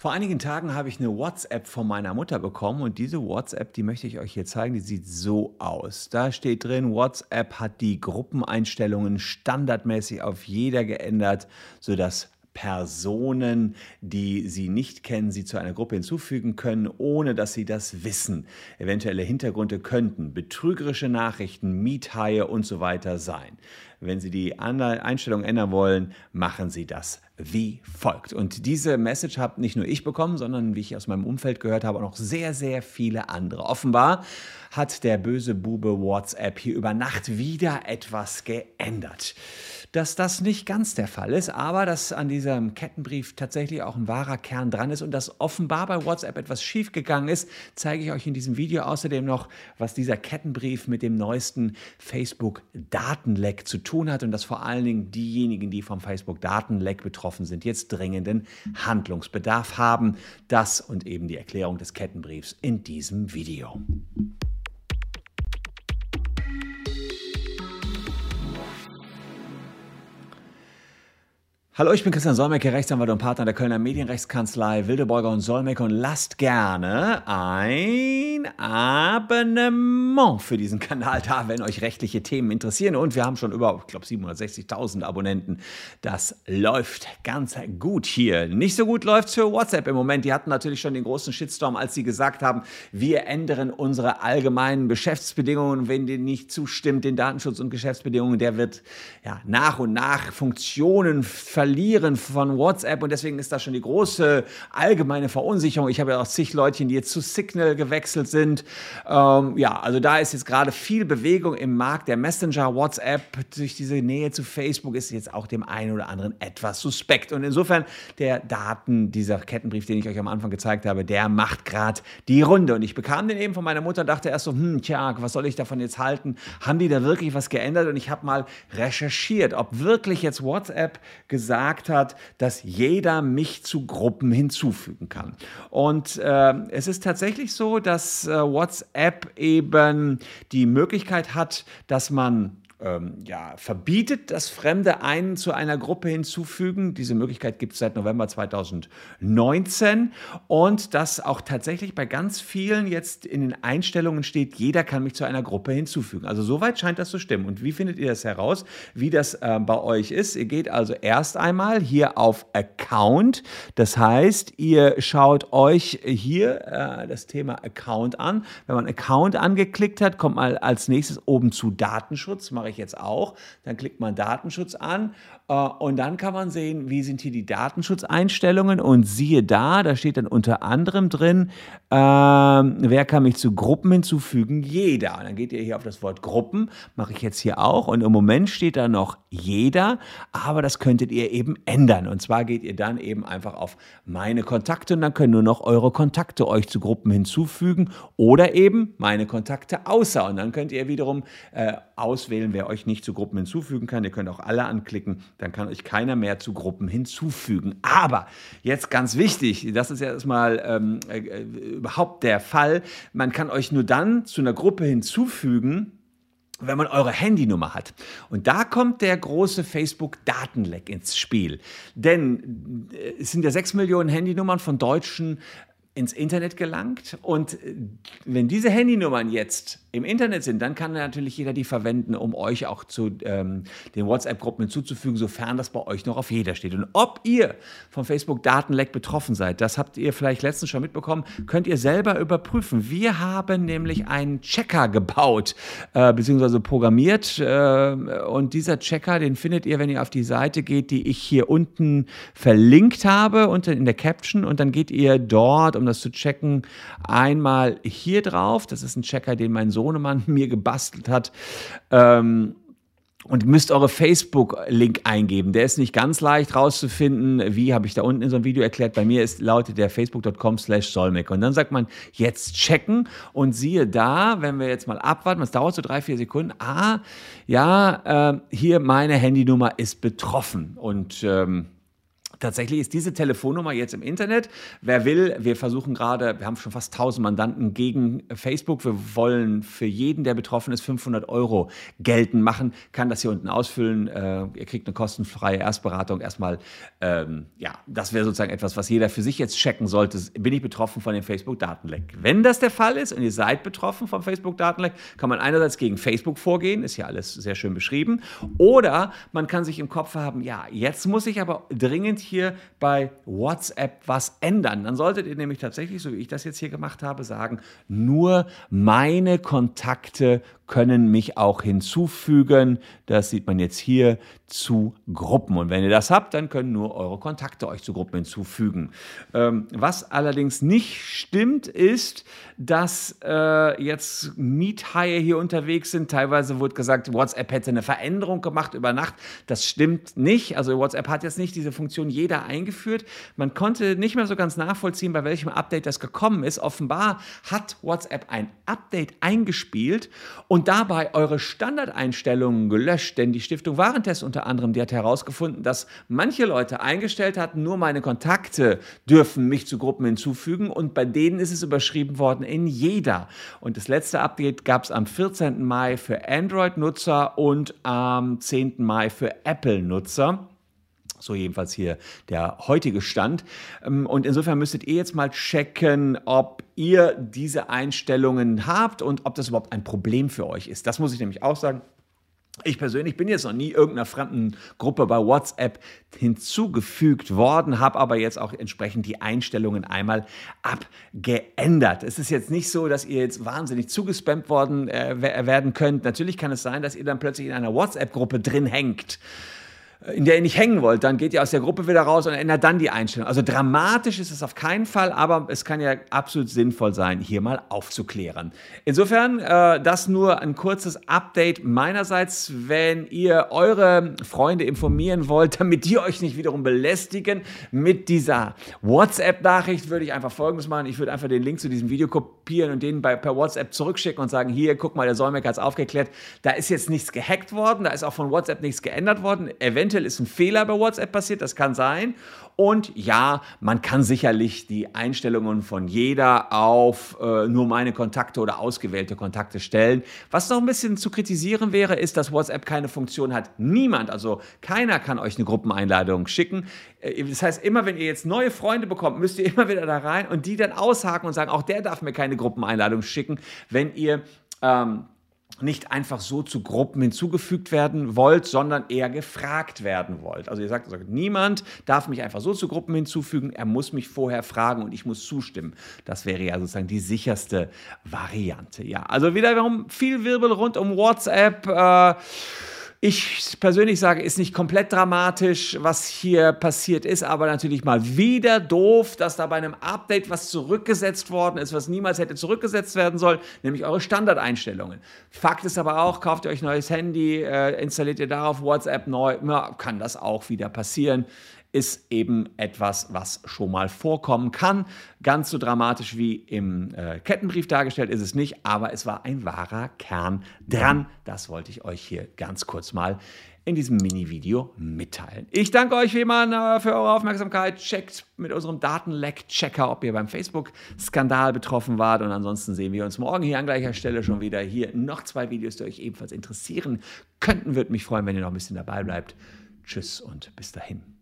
Vor einigen Tagen habe ich eine WhatsApp von meiner Mutter bekommen und diese WhatsApp, die möchte ich euch hier zeigen, die sieht so aus. Da steht drin, WhatsApp hat die Gruppeneinstellungen standardmäßig auf jeder geändert, sodass Personen, die Sie nicht kennen, Sie zu einer Gruppe hinzufügen können, ohne dass Sie das wissen. Eventuelle Hintergründe könnten betrügerische Nachrichten, Miethaie und so weiter sein. Wenn Sie die Einstellung ändern wollen, machen Sie das wie folgt. Und diese Message habe nicht nur ich bekommen, sondern wie ich aus meinem Umfeld gehört habe, auch noch sehr, sehr viele andere. Offenbar hat der böse Bube WhatsApp hier über Nacht wieder etwas geändert dass das nicht ganz der Fall ist, aber dass an diesem Kettenbrief tatsächlich auch ein wahrer Kern dran ist und dass offenbar bei WhatsApp etwas schiefgegangen ist, zeige ich euch in diesem Video außerdem noch, was dieser Kettenbrief mit dem neuesten Facebook-Datenleck zu tun hat und dass vor allen Dingen diejenigen, die vom Facebook-Datenleck betroffen sind, jetzt dringenden Handlungsbedarf haben. Das und eben die Erklärung des Kettenbriefs in diesem Video. Hallo, ich bin Christian Solmecke, Rechtsanwalt und Partner der Kölner Medienrechtskanzlei Wildeborger und Solmecke und lasst gerne ein Abonnement für diesen Kanal da, wenn euch rechtliche Themen interessieren. Und wir haben schon über, ich glaube, 760.000 Abonnenten. Das läuft ganz gut hier. Nicht so gut läuft es für WhatsApp im Moment. Die hatten natürlich schon den großen Shitstorm, als sie gesagt haben, wir ändern unsere allgemeinen Geschäftsbedingungen. Wenn die nicht zustimmt, den Datenschutz und Geschäftsbedingungen, der wird ja, nach und nach Funktionen verlieren Verlieren von WhatsApp und deswegen ist da schon die große allgemeine Verunsicherung. Ich habe ja auch zig Leute, die jetzt zu Signal gewechselt sind. Ähm, ja, also da ist jetzt gerade viel Bewegung im Markt. Der Messenger WhatsApp durch diese Nähe zu Facebook ist jetzt auch dem einen oder anderen etwas suspekt. Und insofern der Daten, dieser Kettenbrief, den ich euch am Anfang gezeigt habe, der macht gerade die Runde. Und ich bekam den eben von meiner Mutter und dachte erst so, hm, tja, was soll ich davon jetzt halten? Haben die da wirklich was geändert? Und ich habe mal recherchiert, ob wirklich jetzt WhatsApp gesagt gesagt hat, dass jeder mich zu Gruppen hinzufügen kann. Und äh, es ist tatsächlich so, dass äh, WhatsApp eben die Möglichkeit hat, dass man ähm, ja, verbietet, dass Fremde einen zu einer Gruppe hinzufügen. Diese Möglichkeit gibt es seit November 2019 und dass auch tatsächlich bei ganz vielen jetzt in den Einstellungen steht, jeder kann mich zu einer Gruppe hinzufügen. Also soweit scheint das zu stimmen. Und wie findet ihr das heraus, wie das äh, bei euch ist? Ihr geht also erst einmal hier auf Account. Das heißt, ihr schaut euch hier äh, das Thema Account an. Wenn man Account angeklickt hat, kommt mal als nächstes oben zu Datenschutz. Mache ich jetzt auch. Dann klickt man Datenschutz an äh, und dann kann man sehen, wie sind hier die Datenschutzeinstellungen und siehe da, da steht dann unter anderem drin, äh, wer kann mich zu Gruppen hinzufügen? Jeder. Und dann geht ihr hier auf das Wort Gruppen, mache ich jetzt hier auch und im Moment steht da noch jeder, aber das könntet ihr eben ändern. Und zwar geht ihr dann eben einfach auf meine Kontakte und dann können nur noch eure Kontakte euch zu Gruppen hinzufügen oder eben meine Kontakte außer. Und dann könnt ihr wiederum äh, auswählen, wer euch nicht zu Gruppen hinzufügen kann. Ihr könnt auch alle anklicken, dann kann euch keiner mehr zu Gruppen hinzufügen. Aber jetzt ganz wichtig, das ist ja erstmal ähm, äh, überhaupt der Fall, man kann euch nur dann zu einer Gruppe hinzufügen, wenn man eure Handynummer hat. Und da kommt der große Facebook-Datenleck ins Spiel. Denn äh, es sind ja sechs Millionen Handynummern von Deutschen ins Internet gelangt. Und äh, wenn diese Handynummern jetzt im Internet sind, dann kann natürlich jeder die verwenden, um euch auch zu ähm, den WhatsApp-Gruppen hinzuzufügen, sofern das bei euch noch auf jeder steht. Und ob ihr vom Facebook-Datenleck betroffen seid, das habt ihr vielleicht letztens schon mitbekommen, könnt ihr selber überprüfen. Wir haben nämlich einen Checker gebaut, äh, beziehungsweise programmiert. Äh, und dieser Checker, den findet ihr, wenn ihr auf die Seite geht, die ich hier unten verlinkt habe, unten in der Caption. Und dann geht ihr dort, um das zu checken, einmal hier drauf. Das ist ein Checker, den mein Sohn Sohnemann mir gebastelt hat. Ähm, und müsst eure Facebook-Link eingeben. Der ist nicht ganz leicht rauszufinden. Wie habe ich da unten in so einem Video erklärt? Bei mir ist, lautet der facebook.com slash solmec. Und dann sagt man jetzt checken und siehe da, wenn wir jetzt mal abwarten, das dauert so drei, vier Sekunden. Ah, ja, äh, hier meine Handynummer ist betroffen. Und ähm, Tatsächlich ist diese Telefonnummer jetzt im Internet. Wer will, wir versuchen gerade, wir haben schon fast 1000 Mandanten gegen Facebook. Wir wollen für jeden, der betroffen ist, 500 Euro geltend machen. Kann das hier unten ausfüllen. Äh, ihr kriegt eine kostenfreie Erstberatung. Erstmal, ähm, ja, das wäre sozusagen etwas, was jeder für sich jetzt checken sollte. Bin ich betroffen von dem Facebook-Datenleck? Wenn das der Fall ist und ihr seid betroffen vom Facebook-Datenleck, kann man einerseits gegen Facebook vorgehen, ist ja alles sehr schön beschrieben. Oder man kann sich im Kopf haben, ja, jetzt muss ich aber dringend hier bei WhatsApp was ändern. Dann solltet ihr nämlich tatsächlich, so wie ich das jetzt hier gemacht habe, sagen, nur meine Kontakte können mich auch hinzufügen. Das sieht man jetzt hier zu Gruppen. Und wenn ihr das habt, dann können nur eure Kontakte euch zu Gruppen hinzufügen. Ähm, was allerdings nicht stimmt, ist, dass äh, jetzt Miethaie hier unterwegs sind. Teilweise wurde gesagt, WhatsApp hätte eine Veränderung gemacht über Nacht. Das stimmt nicht. Also WhatsApp hat jetzt nicht diese Funktion jeder eingeführt. Man konnte nicht mehr so ganz nachvollziehen, bei welchem Update das gekommen ist. Offenbar hat WhatsApp ein Update eingespielt und dabei eure Standardeinstellungen gelöscht. Denn die Stiftung Warentest unter anderem, die hat herausgefunden, dass manche Leute eingestellt hatten, nur meine Kontakte dürfen mich zu Gruppen hinzufügen und bei denen ist es überschrieben worden in jeder. Und das letzte Update gab es am 14. Mai für Android-Nutzer und am 10. Mai für Apple-Nutzer. So jedenfalls hier der heutige Stand. Ähm, und insofern müsstet ihr jetzt mal checken, ob ihr diese Einstellungen habt und ob das überhaupt ein Problem für euch ist. Das muss ich nämlich auch sagen. Ich persönlich bin jetzt noch nie irgendeiner fremden Gruppe bei WhatsApp hinzugefügt worden, habe aber jetzt auch entsprechend die Einstellungen einmal abgeändert. Es ist jetzt nicht so, dass ihr jetzt wahnsinnig zugespammt worden äh, werden könnt. Natürlich kann es sein, dass ihr dann plötzlich in einer WhatsApp-Gruppe drin hängt in der ihr nicht hängen wollt, dann geht ihr aus der Gruppe wieder raus und ändert dann die Einstellung. Also dramatisch ist es auf keinen Fall, aber es kann ja absolut sinnvoll sein, hier mal aufzuklären. Insofern, äh, das nur ein kurzes Update meinerseits, wenn ihr eure Freunde informieren wollt, damit die euch nicht wiederum belästigen mit dieser WhatsApp-Nachricht, würde ich einfach Folgendes machen. Ich würde einfach den Link zu diesem Video kopieren und den bei, per WhatsApp zurückschicken und sagen, hier, guck mal, der Solmecke hat es aufgeklärt. Da ist jetzt nichts gehackt worden, da ist auch von WhatsApp nichts geändert worden. Eventuell ist ein Fehler bei WhatsApp passiert, das kann sein. Und ja, man kann sicherlich die Einstellungen von jeder auf äh, nur meine Kontakte oder ausgewählte Kontakte stellen. Was noch ein bisschen zu kritisieren wäre, ist, dass WhatsApp keine Funktion hat. Niemand, also keiner kann euch eine Gruppeneinladung schicken. Äh, das heißt, immer wenn ihr jetzt neue Freunde bekommt, müsst ihr immer wieder da rein und die dann aushaken und sagen, auch der darf mir keine Gruppeneinladung schicken, wenn ihr ähm, nicht einfach so zu Gruppen hinzugefügt werden wollt, sondern eher gefragt werden wollt. Also ihr sagt, sagt, niemand darf mich einfach so zu Gruppen hinzufügen, er muss mich vorher fragen und ich muss zustimmen. Das wäre ja sozusagen die sicherste Variante. Ja, also wiederum viel Wirbel rund um WhatsApp. Äh, ich persönlich sage, ist nicht komplett dramatisch, was hier passiert ist, aber natürlich mal wieder doof, dass da bei einem Update was zurückgesetzt worden ist, was niemals hätte zurückgesetzt werden sollen, nämlich eure Standardeinstellungen. Fakt ist aber auch, kauft ihr euch ein neues Handy, äh, installiert ihr darauf WhatsApp neu, ja, kann das auch wieder passieren ist eben etwas, was schon mal vorkommen kann. Ganz so dramatisch wie im äh, Kettenbrief dargestellt ist es nicht, aber es war ein wahrer Kern dran. Das wollte ich euch hier ganz kurz mal in diesem Mini-Video mitteilen. Ich danke euch wie immer äh, für eure Aufmerksamkeit. Checkt mit unserem Datenleck-Checker, ob ihr beim Facebook-Skandal betroffen wart. Und ansonsten sehen wir uns morgen hier an gleicher Stelle schon wieder. Hier noch zwei Videos, die euch ebenfalls interessieren könnten. Würde mich freuen, wenn ihr noch ein bisschen dabei bleibt. Tschüss und bis dahin.